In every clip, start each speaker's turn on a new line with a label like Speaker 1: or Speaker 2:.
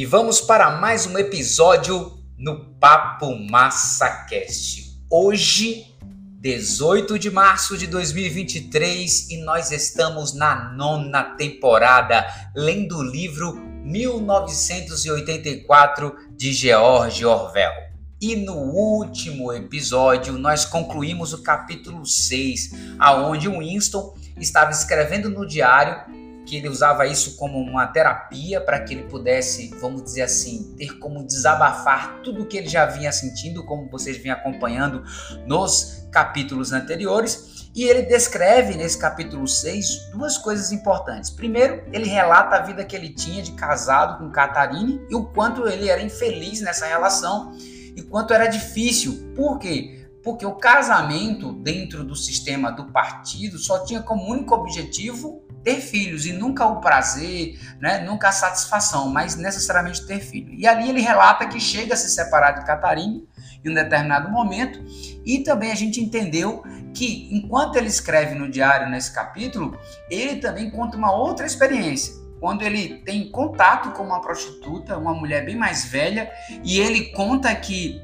Speaker 1: e vamos para mais um episódio no Papo MassaCast. Hoje, 18 de março de 2023, e nós estamos na nona temporada, lendo o livro 1984 de George Orwell. E no último episódio, nós concluímos o capítulo 6, aonde Winston estava escrevendo no diário que ele usava isso como uma terapia para que ele pudesse, vamos dizer assim, ter como desabafar tudo o que ele já vinha sentindo, como vocês vinham acompanhando nos capítulos anteriores. E ele descreve nesse capítulo 6 duas coisas importantes. Primeiro, ele relata a vida que ele tinha de casado com Catarine e o quanto ele era infeliz nessa relação e quanto era difícil. Por quê? Porque o casamento dentro do sistema do partido só tinha como único objetivo ter filhos e nunca o prazer, né, nunca a satisfação, mas necessariamente ter filho. E ali ele relata que chega a se separar de Catarina em um determinado momento e também a gente entendeu que enquanto ele escreve no diário nesse capítulo, ele também conta uma outra experiência. Quando ele tem contato com uma prostituta, uma mulher bem mais velha, e ele conta que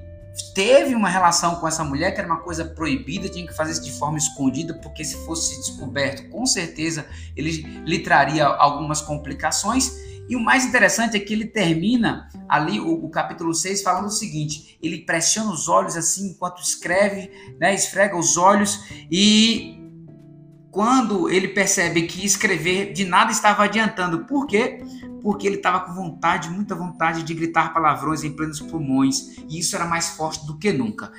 Speaker 1: teve uma relação com essa mulher que era uma coisa proibida, tinha que fazer isso de forma escondida, porque se fosse descoberto, com certeza ele lhe traria algumas complicações. E o mais interessante é que ele termina ali o, o, capítulo 6 falando o seguinte: ele pressiona os olhos assim enquanto escreve, né, esfrega os olhos e quando ele percebe que escrever de nada estava adiantando. Por quê? porque ele estava com vontade, muita vontade de gritar palavrões em plenos pulmões, e isso era mais forte do que nunca.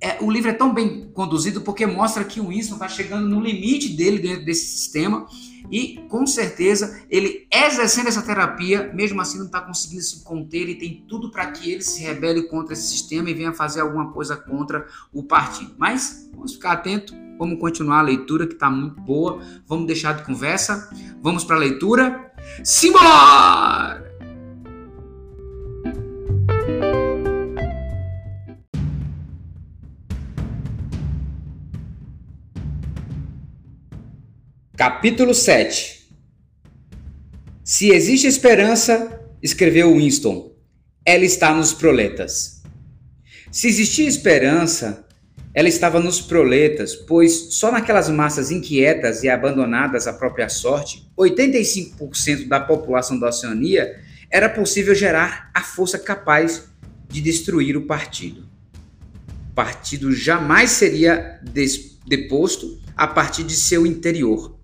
Speaker 1: É, o livro é tão bem conduzido porque mostra que o Winston está chegando no limite dele dentro desse sistema e com certeza ele exercendo essa terapia, mesmo assim não está conseguindo se conter e tem tudo para que ele se rebele contra esse sistema e venha fazer alguma coisa contra o partido. Mas vamos ficar atento, vamos continuar a leitura que está muito boa, vamos deixar de conversa, vamos para a leitura. Simbora! Capítulo 7 Se existe esperança, escreveu Winston, ela está nos proletas. Se existia esperança, ela estava nos proletas, pois só naquelas massas inquietas e abandonadas à própria sorte, 85% da população da Oceania era possível gerar a força capaz de destruir o partido. O partido jamais seria deposto a partir de seu interior.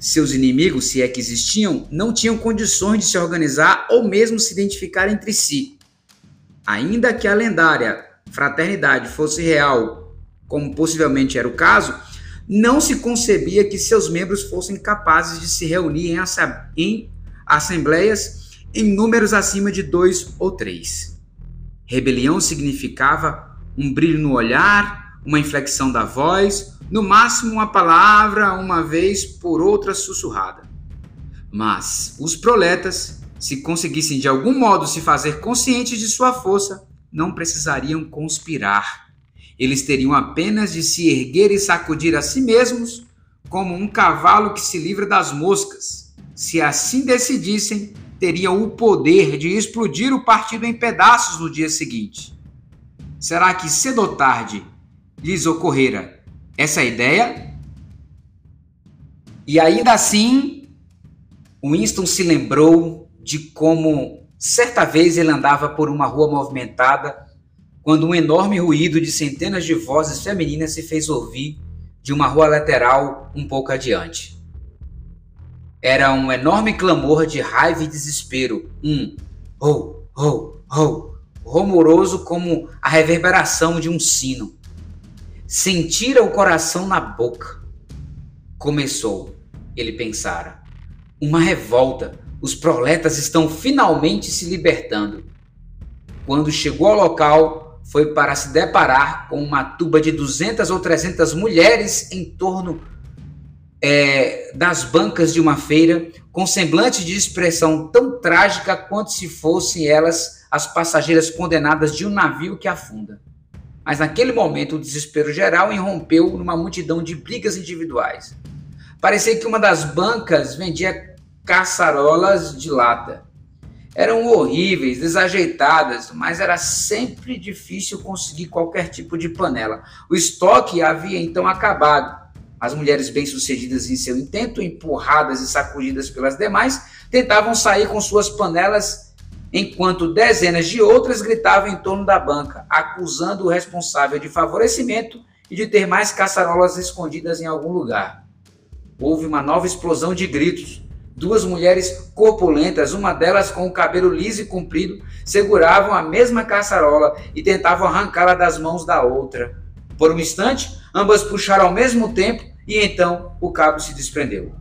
Speaker 1: Seus inimigos, se é que existiam, não tinham condições de se organizar ou mesmo se identificar entre si. Ainda que a lendária fraternidade fosse real como possivelmente era o caso, não se concebia que seus membros fossem capazes de se reunir em, assembleias em números acima de dois ou três. Rebelião significava um brilho no olhar, uma inflexão da voz, no máximo uma palavra uma vez por outra sussurrada. Mas os proletas, se conseguissem de algum modo se fazer conscientes de sua força, não precisariam conspirar eles teriam apenas de se erguer e sacudir a si mesmos, como um cavalo que se livra das moscas. Se assim decidissem, teriam o poder de explodir o partido em pedaços no dia seguinte. Será que cedo ou tarde lhes ocorrera essa ideia? E ainda assim, Winston se lembrou de como certa vez ele andava por uma rua movimentada quando um enorme ruído de centenas de vozes femininas se fez ouvir de uma rua lateral um pouco adiante. Era um enorme clamor de raiva e desespero, um ho, ho, ho, rumoroso como a reverberação de um sino. Sentira o coração na boca. Começou, ele pensara, uma revolta. Os proletas estão finalmente se libertando. Quando chegou ao local, foi para se deparar com uma tuba de 200 ou 300 mulheres em torno é, das bancas de uma feira, com semblante de expressão tão trágica quanto se fossem elas as passageiras condenadas de um navio que afunda. Mas naquele momento o desespero geral irrompeu numa multidão de brigas individuais. Parecia que uma das bancas vendia caçarolas de lata eram horríveis, desajeitadas, mas era sempre difícil conseguir qualquer tipo de panela. O estoque havia então acabado. As mulheres bem-sucedidas em seu intento, empurradas e sacudidas pelas demais, tentavam sair com suas panelas, enquanto dezenas de outras gritavam em torno da banca, acusando o responsável de favorecimento e de ter mais caçarolas escondidas em algum lugar. Houve uma nova explosão de gritos. Duas mulheres corpulentas, uma delas com o cabelo liso e comprido, seguravam a mesma caçarola e tentavam arrancá-la das mãos da outra. Por um instante, ambas puxaram ao mesmo tempo e então o cabo se desprendeu.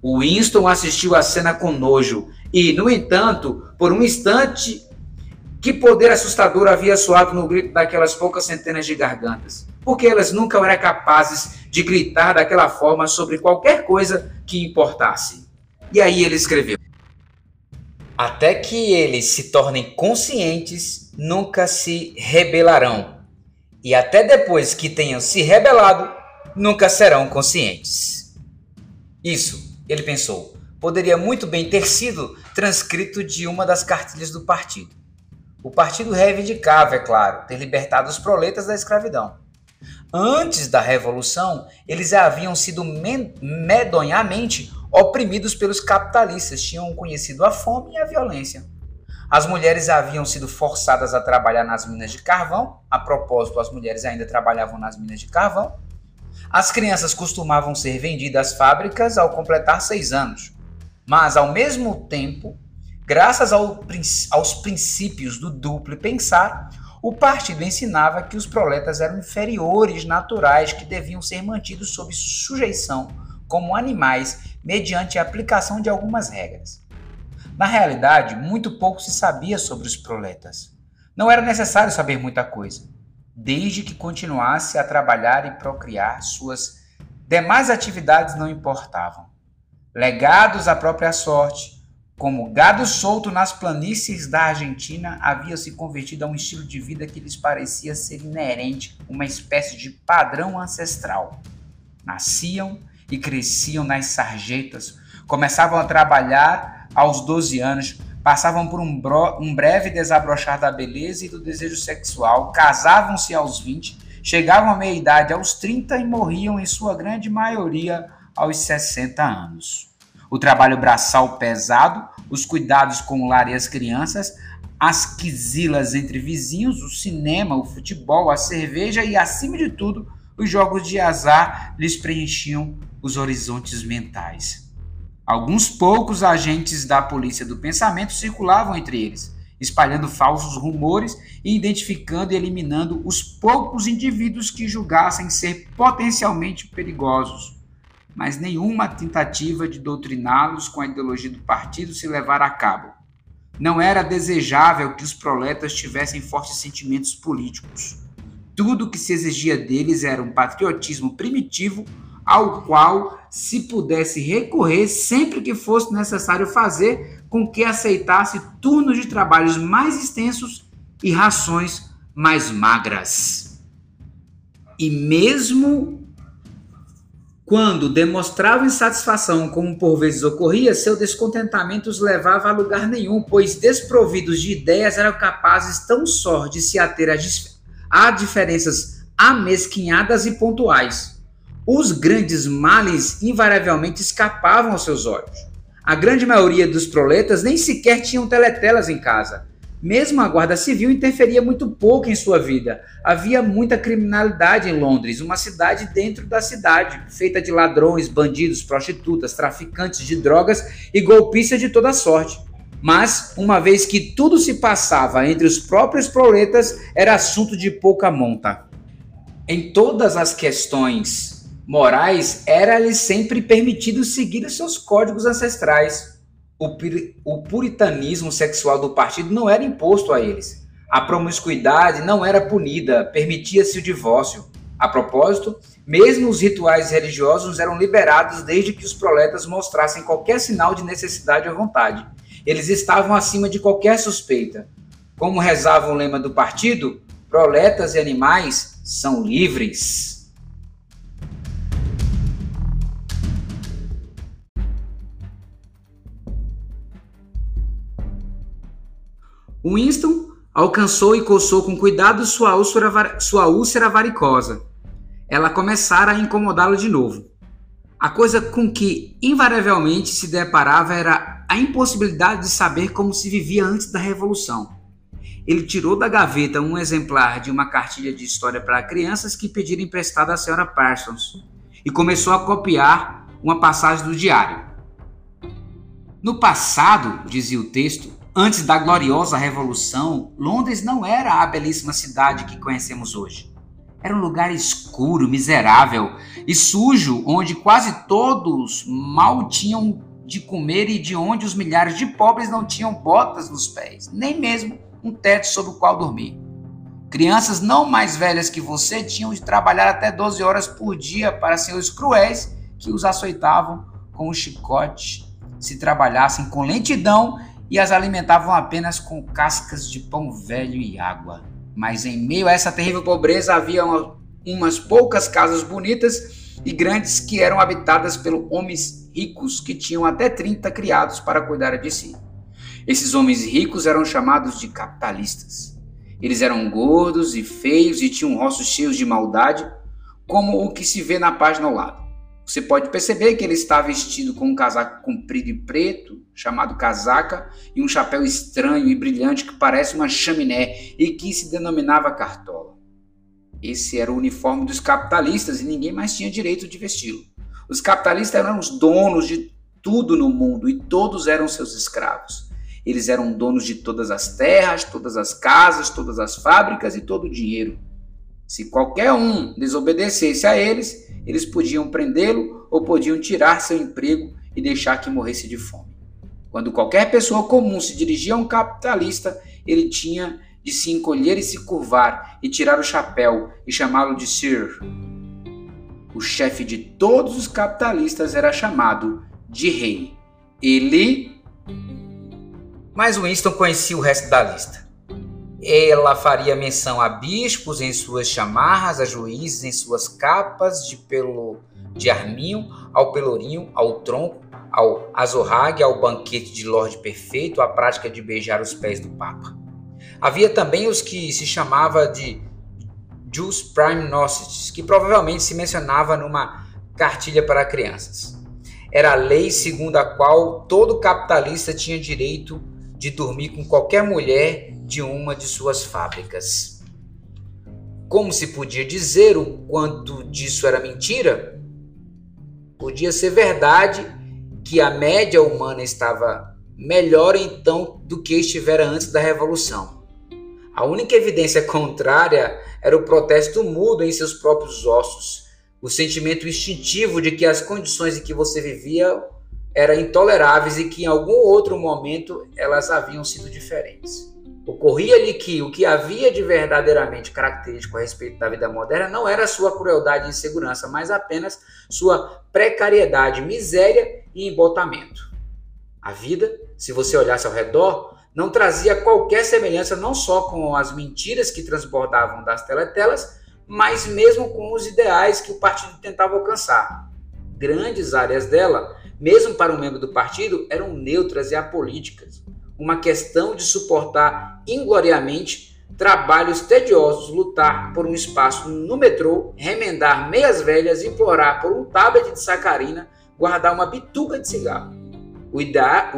Speaker 1: O Winston assistiu à cena com nojo e, no entanto, por um instante, que poder assustador havia soado no grito daquelas poucas centenas de gargantas. Porque elas nunca eram capazes de gritar daquela forma sobre qualquer coisa que importasse. E aí ele escreveu: Até que eles se tornem conscientes, nunca se rebelarão. E até depois que tenham se rebelado, nunca serão conscientes. Isso ele pensou, poderia muito bem ter sido transcrito de uma das cartilhas do partido. O partido reivindicava, é claro, ter libertado os proletas da escravidão. Antes da Revolução, eles haviam sido medonhamente oprimidos pelos capitalistas, tinham conhecido a fome e a violência. As mulheres haviam sido forçadas a trabalhar nas minas de carvão, a propósito, as mulheres ainda trabalhavam nas minas de carvão, as crianças costumavam ser vendidas às fábricas ao completar seis anos, mas ao mesmo tempo, graças ao, aos princípios do duplo pensar, o partido ensinava que os proletas eram inferiores naturais que deviam ser mantidos sob sujeição como animais mediante a aplicação de algumas regras. Na realidade, muito pouco se sabia sobre os proletas. Não era necessário saber muita coisa desde que continuasse a trabalhar e procriar, suas demais atividades não importavam. Legados à própria sorte, como gado solto nas planícies da Argentina, havia se convertido a um estilo de vida que lhes parecia ser inerente, uma espécie de padrão ancestral. Nasciam e cresciam nas sarjetas, começavam a trabalhar aos 12 anos, passavam por um, um breve desabrochar da beleza e do desejo sexual, casavam-se aos 20, chegavam à meia-idade aos 30 e morriam, em sua grande maioria, aos 60 anos. O trabalho braçal pesado, os cuidados com o lar e as crianças, as quisilas entre vizinhos, o cinema, o futebol, a cerveja e, acima de tudo, os jogos de azar lhes preenchiam os horizontes mentais. Alguns poucos agentes da polícia do pensamento circulavam entre eles, espalhando falsos rumores e identificando e eliminando os poucos indivíduos que julgassem ser potencialmente perigosos. Mas nenhuma tentativa de doutriná-los com a ideologia do partido se levara a cabo. Não era desejável que os proletas tivessem fortes sentimentos políticos. Tudo o que se exigia deles era um patriotismo primitivo ao qual se pudesse recorrer sempre que fosse necessário fazer com que aceitasse turnos de trabalhos mais extensos e rações mais magras. E mesmo quando demonstrava insatisfação, como por vezes ocorria, seu descontentamento os levava a lugar nenhum, pois desprovidos de ideias eram capazes tão só de se ater a, a diferenças amesquinhadas e pontuais os grandes males invariavelmente escapavam aos seus olhos. A grande maioria dos proletas nem sequer tinham teletelas em casa. Mesmo a Guarda Civil interferia muito pouco em sua vida. Havia muita criminalidade em Londres, uma cidade dentro da cidade, feita de ladrões, bandidos, prostitutas, traficantes de drogas e golpistas de toda sorte. Mas, uma vez que tudo se passava entre os próprios proletas, era assunto de pouca monta. Em todas as questões morais, era-lhes sempre permitido seguir os seus códigos ancestrais. O, o puritanismo sexual do partido não era imposto a eles. A promiscuidade não era punida, permitia-se o divórcio. A propósito, mesmo os rituais religiosos eram liberados desde que os proletas mostrassem qualquer sinal de necessidade ou vontade. Eles estavam acima de qualquer suspeita. Como rezava o lema do partido, proletas e animais são livres. Winston alcançou e coçou com cuidado sua úlcera, sua úlcera varicosa. Ela começara a incomodá-lo de novo. A coisa com que invariavelmente se deparava era a impossibilidade de saber como se vivia antes da Revolução. Ele tirou da gaveta um exemplar de uma cartilha de história para crianças que pediram emprestada à senhora Parsons e começou a copiar uma passagem do diário. No passado, dizia o texto, antes da gloriosa Revolução, Londres não era a belíssima cidade que conhecemos hoje. Era um lugar escuro, miserável e sujo, onde quase todos mal tinham de comer e de onde os milhares de pobres não tinham botas nos pés, nem mesmo um teto sobre o qual dormir. Crianças não mais velhas que você tinham de trabalhar até 12 horas por dia para senhores cruéis que os açoitavam com o chicote se trabalhassem com lentidão e as alimentavam apenas com cascas de pão velho e água. Mas em meio a essa terrível pobreza havia uma, umas poucas casas bonitas e grandes que eram habitadas por homens ricos que tinham até 30 criados para cuidar de si. Esses homens ricos eram chamados de capitalistas. Eles eram gordos e feios e tinham rostos cheios de maldade, como o que se vê na página ao lado. Você pode perceber que ele está vestido com um casaco comprido e preto, chamado casaca, e um chapéu estranho e brilhante que parece uma chaminé e que se denominava cartola. Esse era o uniforme dos capitalistas e ninguém mais tinha direito de vesti-lo. Os capitalistas eram os donos de tudo no mundo e todos eram seus escravos. Eles eram donos de todas as terras, todas as casas, todas as fábricas e todo o dinheiro. Se qualquer um desobedecesse a eles, eles podiam prendê-lo ou podiam tirar seu emprego e deixar que morresse de fome. Quando qualquer pessoa comum se dirigia a um capitalista, ele tinha de se encolher e se curvar e tirar o chapéu e chamá-lo de Sir. O chefe de todos os capitalistas era chamado de rei. Ele. Mas Winston conhecia o resto da lista. Ela faria menção a bispos em suas chamarras, a juízes em suas capas de pelo de arminho, ao pelourinho, ao tronco, ao azorrague, ao banquete de Lorde Perfeito, à prática de beijar os pés do Papa. Havia também os que se chamava de Jus Prime Nocitis, que provavelmente se mencionava numa cartilha para crianças. Era a lei segundo a qual todo capitalista tinha direito de dormir com qualquer mulher de uma de suas fábricas. Como se podia dizer o quanto disso era mentira? Podia ser verdade que a média humana estava melhor então do que estivera antes da Revolução. A única evidência contrária era o protesto mudo em seus próprios ossos, o sentimento instintivo de que as condições em que você vivia eram intoleráveis e que em algum outro momento elas haviam sido diferentes. Ocorria-lhe que o que havia de verdadeiramente característico a respeito da vida moderna não era sua crueldade e insegurança, mas apenas sua precariedade, miséria e embotamento. A vida, se você olhasse ao redor, não trazia qualquer semelhança não só com as mentiras que transbordavam das teletelas, mas mesmo com os ideais que o partido tentava alcançar. Grandes áreas dela, mesmo para um membro do partido, eram neutras e apolíticas uma questão de suportar ingloriamente trabalhos tediosos, lutar por um espaço no metrô, remendar meias velhas, implorar por um tablet de sacarina, guardar uma bituca de cigarro. O,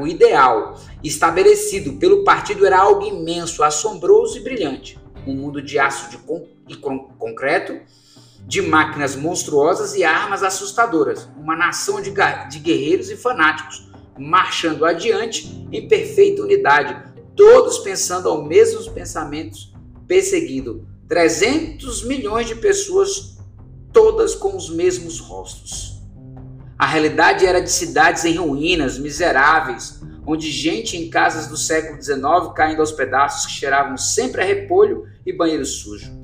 Speaker 1: o ideal estabelecido pelo partido era algo imenso, assombroso e brilhante. Um mundo de aço de con e con concreto, de máquinas monstruosas e armas assustadoras. Uma nação de, de guerreiros e fanáticos, marchando adiante em perfeita unidade, todos pensando aos mesmos pensamentos, perseguindo 300 milhões de pessoas, todas com os mesmos rostos. A realidade era de cidades em ruínas, miseráveis, onde gente em casas do século XIX caindo aos pedaços que cheiravam sempre a repolho e banheiro sujo.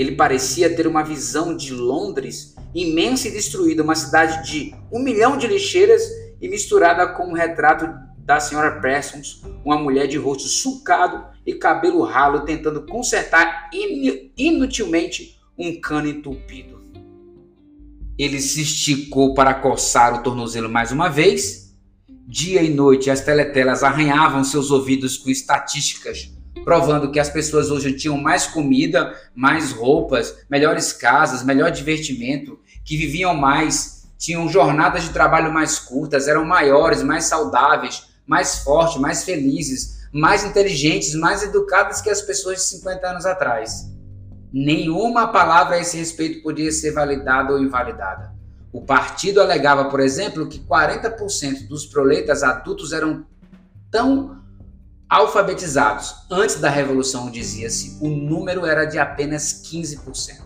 Speaker 1: Ele parecia ter uma visão de Londres imensa e destruída, uma cidade de um milhão de lixeiras e misturada com um retrato da senhora Pressons, uma mulher de rosto sulcado e cabelo ralo tentando consertar inutilmente um cano entupido. Ele se esticou para coçar o tornozelo mais uma vez. Dia e noite as teletelas arranhavam seus ouvidos com estatísticas provando que as pessoas hoje tinham mais comida, mais roupas, melhores casas, melhor divertimento, que viviam mais, tinham jornadas de trabalho mais curtas, eram maiores, mais saudáveis, mais fortes, mais felizes, mais inteligentes, mais educadas que as pessoas de 50 anos atrás. Nenhuma palavra a esse respeito podia ser validada ou invalidada. O partido alegava, por exemplo, que 40% dos proletas adultos eram tão alfabetizados. Antes da Revolução, dizia-se, o número era de apenas 15%.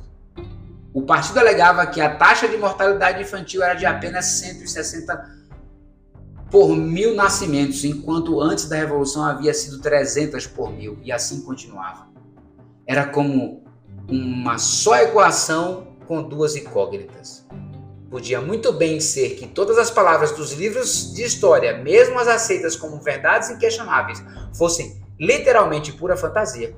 Speaker 1: O partido alegava que a taxa de mortalidade infantil era de apenas 160 por mil nascimentos, enquanto antes da Revolução havia sido 300 por mil, e assim continuava. Era como uma só equação com duas incógnitas. Podia muito bem ser que todas as palavras dos livros de história, mesmo as aceitas como verdades inquestionáveis, fossem literalmente pura fantasia.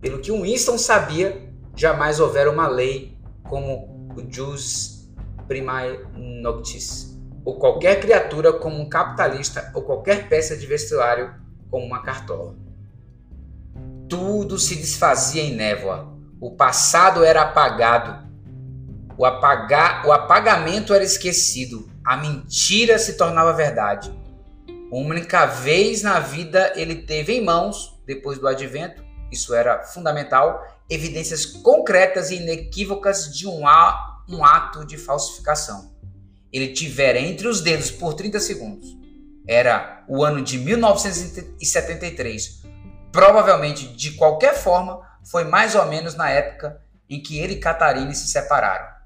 Speaker 1: Pelo que Winston sabia, jamais houvera uma lei como o jus primae noctis, ou qualquer criatura como um capitalista, ou qualquer peça de vestuário como uma cartola. Tudo se desfazia em névoa. O passado era apagado o, apagar, o apagamento era esquecido, a mentira se tornava verdade. Uma única vez na vida ele teve em mãos, depois do advento, isso era fundamental, evidências concretas e inequívocas de um, um ato de falsificação. Ele tivera entre os dedos por 30 segundos. Era o ano de 1973. Provavelmente, de qualquer forma, foi mais ou menos na época em que ele e Catarina se separaram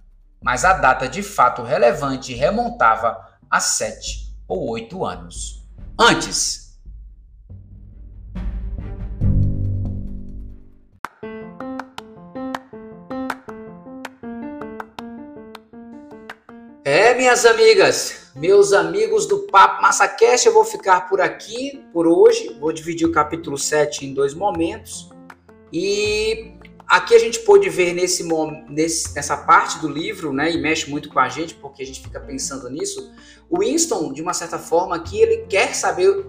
Speaker 1: mas a data de fato relevante remontava a sete ou oito anos. Antes. É, minhas amigas, meus amigos do Papo Massacast, eu vou ficar por aqui por hoje. Vou dividir o capítulo 7 em dois momentos. E Aqui a gente pôde ver nesse, nesse, nessa parte do livro, né, e mexe muito com a gente, porque a gente fica pensando nisso, o Winston, de uma certa forma, aqui ele quer saber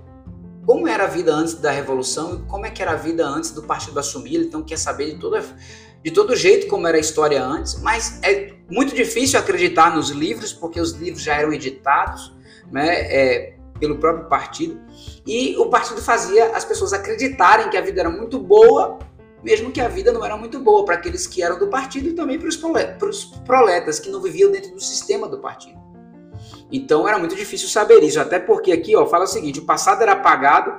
Speaker 1: como era a vida antes da Revolução e como é que era a vida antes do partido assumir, então quer saber de, toda, de todo jeito como era a história antes, mas é muito difícil acreditar nos livros, porque os livros já eram editados né, é, pelo próprio partido, e o partido fazia as pessoas acreditarem que a vida era muito boa mesmo que a vida não era muito boa para aqueles que eram do partido e também para os proletas que não viviam dentro do sistema do partido. Então era muito difícil saber isso, até porque aqui ó, fala o seguinte: o passado era apagado,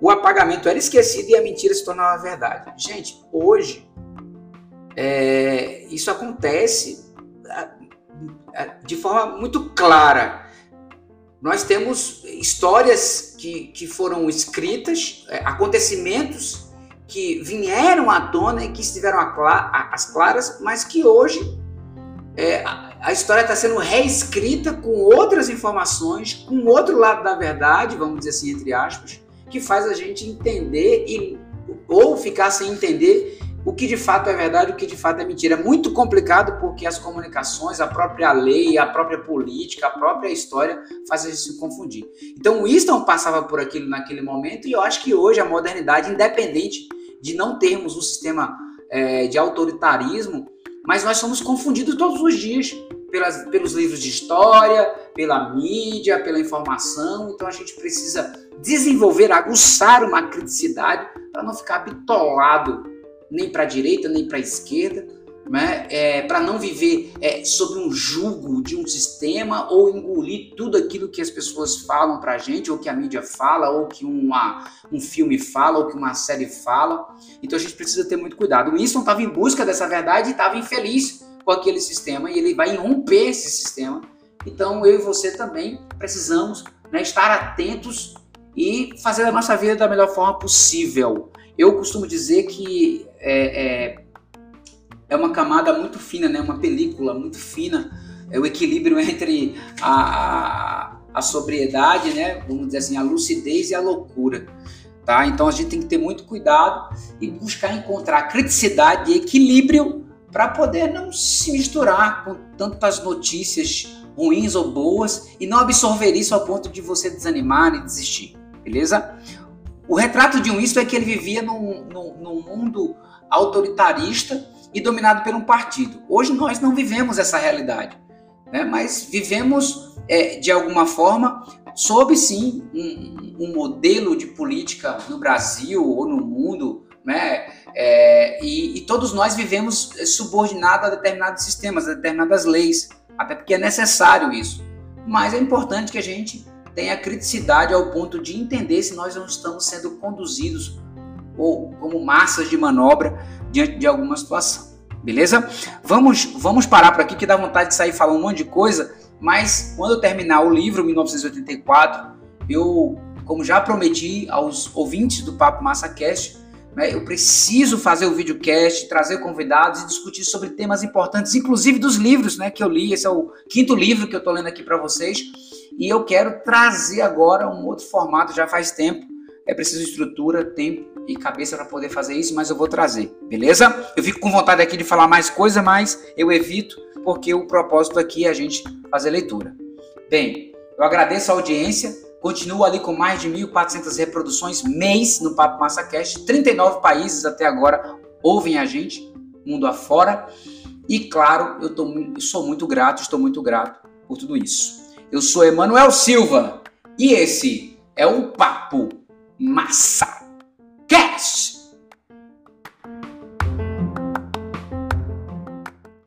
Speaker 1: o apagamento era esquecido e a mentira se tornava verdade. Gente, hoje é, isso acontece de forma muito clara. Nós temos histórias que, que foram escritas, é, acontecimentos que vieram à tona e que estiveram às claras, mas que hoje é, a história está sendo reescrita com outras informações, com outro lado da verdade, vamos dizer assim, entre aspas, que faz a gente entender e, ou ficar sem entender o que de fato é verdade, o que de fato é mentira. É muito complicado porque as comunicações, a própria lei, a própria política, a própria história fazem a gente se confundir. Então, o Winston passava por aquilo naquele momento e eu acho que hoje a modernidade, independente de não termos um sistema é, de autoritarismo, mas nós somos confundidos todos os dias pelas, pelos livros de história, pela mídia, pela informação. Então a gente precisa desenvolver, aguçar uma criticidade para não ficar bitolado nem para a direita nem para a esquerda, né? É, para não viver é, sob um jugo de um sistema ou engolir tudo aquilo que as pessoas falam para a gente, ou que a mídia fala, ou que uma, um filme fala, ou que uma série fala. Então a gente precisa ter muito cuidado. O Winston estava em busca dessa verdade e estava infeliz com aquele sistema, e ele vai romper esse sistema. Então eu e você também precisamos né, estar atentos e fazer a nossa vida da melhor forma possível. Eu costumo dizer que é, é, uma camada muito fina, né? uma película muito fina, é o equilíbrio entre a, a, a sobriedade, né? vamos dizer assim, a lucidez e a loucura. Tá? Então a gente tem que ter muito cuidado e buscar encontrar criticidade e equilíbrio para poder não se misturar com tantas notícias ruins ou boas e não absorver isso ao ponto de você desanimar e desistir, beleza? O retrato de um Winston é que ele vivia num, num, num mundo autoritarista e dominado por um partido. Hoje nós não vivemos essa realidade, né? mas vivemos é, de alguma forma sob sim um, um, modelo de política no Brasil ou no mundo, né? É, e, e, todos nós vivemos subordinados a determinados sistemas, a determinadas leis, até porque é necessário isso. Mas é importante que a gente tenha criticidade ao ponto de entender se nós não estamos sendo conduzidos ou como massas de manobra diante de alguma situação. Beleza? Vamos, vamos parar por aqui que dá vontade de sair falando um monte de coisa, mas quando eu terminar o livro 1984, eu, como já prometi aos ouvintes do Papo Massa Cast, né, eu preciso fazer o videocast, trazer convidados e discutir sobre temas importantes, inclusive dos livros né, que eu li. Esse é o quinto livro que eu estou lendo aqui para vocês. E eu quero trazer agora um outro formato, já faz tempo. É preciso estrutura, tempo e cabeça para poder fazer isso, mas eu vou trazer, beleza? Eu fico com vontade aqui de falar mais coisa, mas eu evito, porque o propósito aqui é a gente fazer leitura. Bem, eu agradeço a audiência, continuo ali com mais de 1.400 reproduções mês no Papo MassaCast, 39 países até agora ouvem a gente, mundo afora, e claro, eu, tô, eu sou muito grato, estou muito grato por tudo isso. Eu sou Emanuel Silva e esse é o Papo Massa Shh.